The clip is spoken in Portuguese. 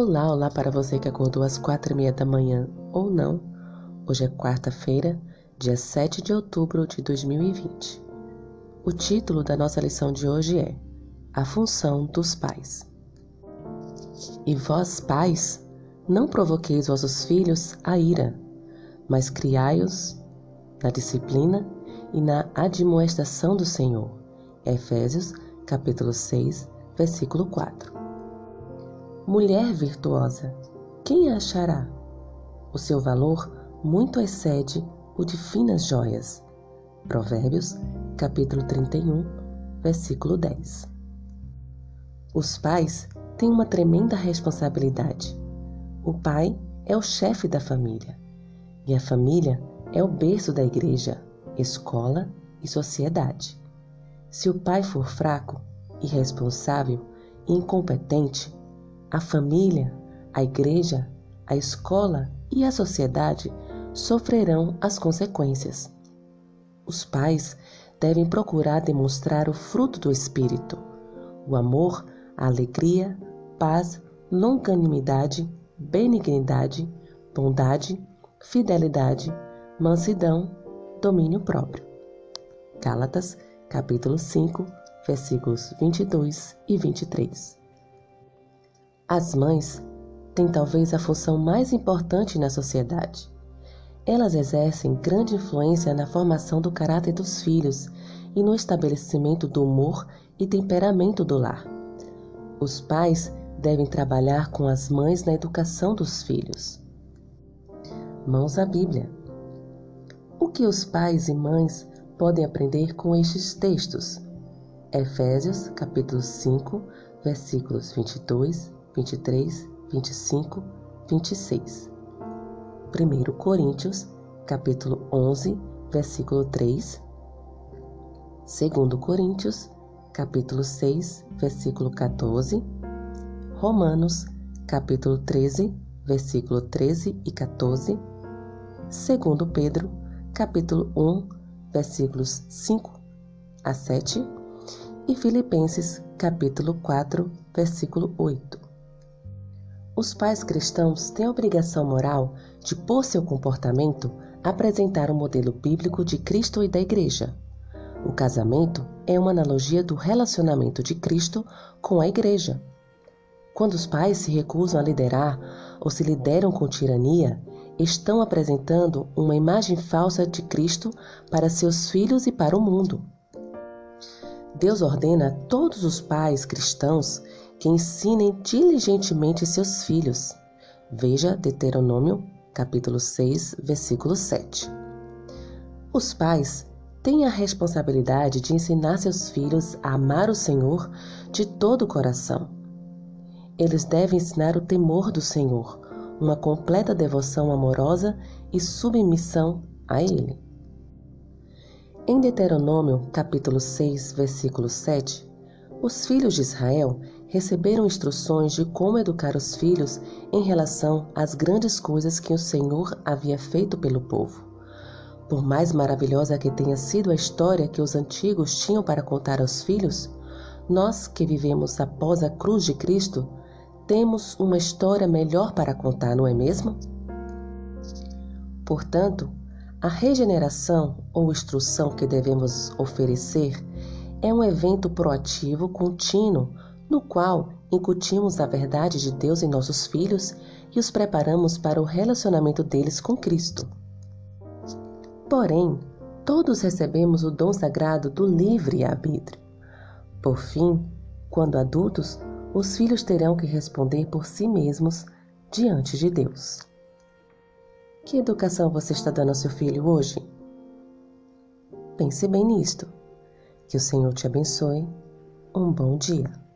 Olá, olá para você que acordou às quatro e meia da manhã ou não. Hoje é quarta-feira, dia 7 de outubro de 2020. O título da nossa lição de hoje é A Função dos Pais. E vós, pais, não provoqueis vossos filhos a ira, mas criai-os na disciplina e na admoestação do Senhor. Efésios, capítulo 6, versículo 4. Mulher virtuosa, quem a achará? O seu valor muito excede o de finas joias. Provérbios, capítulo 31, versículo 10. Os pais têm uma tremenda responsabilidade. O pai é o chefe da família e a família é o berço da igreja, escola e sociedade. Se o pai for fraco, irresponsável e incompetente, a família, a igreja, a escola e a sociedade sofrerão as consequências. Os pais devem procurar demonstrar o fruto do Espírito: o amor, a alegria, paz, longanimidade, benignidade, bondade, fidelidade, mansidão, domínio próprio. Gálatas, capítulo 5, versículos 22 e 23. As mães têm talvez a função mais importante na sociedade. Elas exercem grande influência na formação do caráter dos filhos e no estabelecimento do humor e temperamento do lar. Os pais devem trabalhar com as mães na educação dos filhos. Mãos à Bíblia. O que os pais e mães podem aprender com estes textos? Efésios, capítulo 5, versículos 22 23, 25, 26. 1 Coríntios, capítulo 11, versículo 3. 2 Coríntios, capítulo 6, versículo 14. Romanos, capítulo 13, versículo 13 e 14. 2 Pedro, capítulo 1, versículos 5 a 7. E Filipenses, capítulo 4, versículo 8. Os pais cristãos têm a obrigação moral de, por seu comportamento, apresentar o um modelo bíblico de Cristo e da Igreja. O casamento é uma analogia do relacionamento de Cristo com a Igreja. Quando os pais se recusam a liderar ou se lideram com tirania, estão apresentando uma imagem falsa de Cristo para seus filhos e para o mundo. Deus ordena a todos os pais cristãos que ensinem diligentemente seus filhos. Veja Deuteronômio, capítulo 6, versículo 7. Os pais têm a responsabilidade de ensinar seus filhos a amar o Senhor de todo o coração. Eles devem ensinar o temor do Senhor, uma completa devoção amorosa e submissão a Ele. Em Deuteronômio, capítulo 6, versículo 7, os filhos de Israel receberam instruções de como educar os filhos em relação às grandes coisas que o Senhor havia feito pelo povo. Por mais maravilhosa que tenha sido a história que os antigos tinham para contar aos filhos, nós que vivemos após a cruz de Cristo temos uma história melhor para contar, não é mesmo? Portanto, a regeneração ou instrução que devemos oferecer é um evento proativo contínuo no qual incutimos a verdade de Deus em nossos filhos e os preparamos para o relacionamento deles com Cristo. Porém, todos recebemos o dom sagrado do livre arbítrio. Por fim, quando adultos, os filhos terão que responder por si mesmos diante de Deus. Que educação você está dando ao seu filho hoje? Pense bem nisto. Que o Senhor te abençoe. Um bom dia.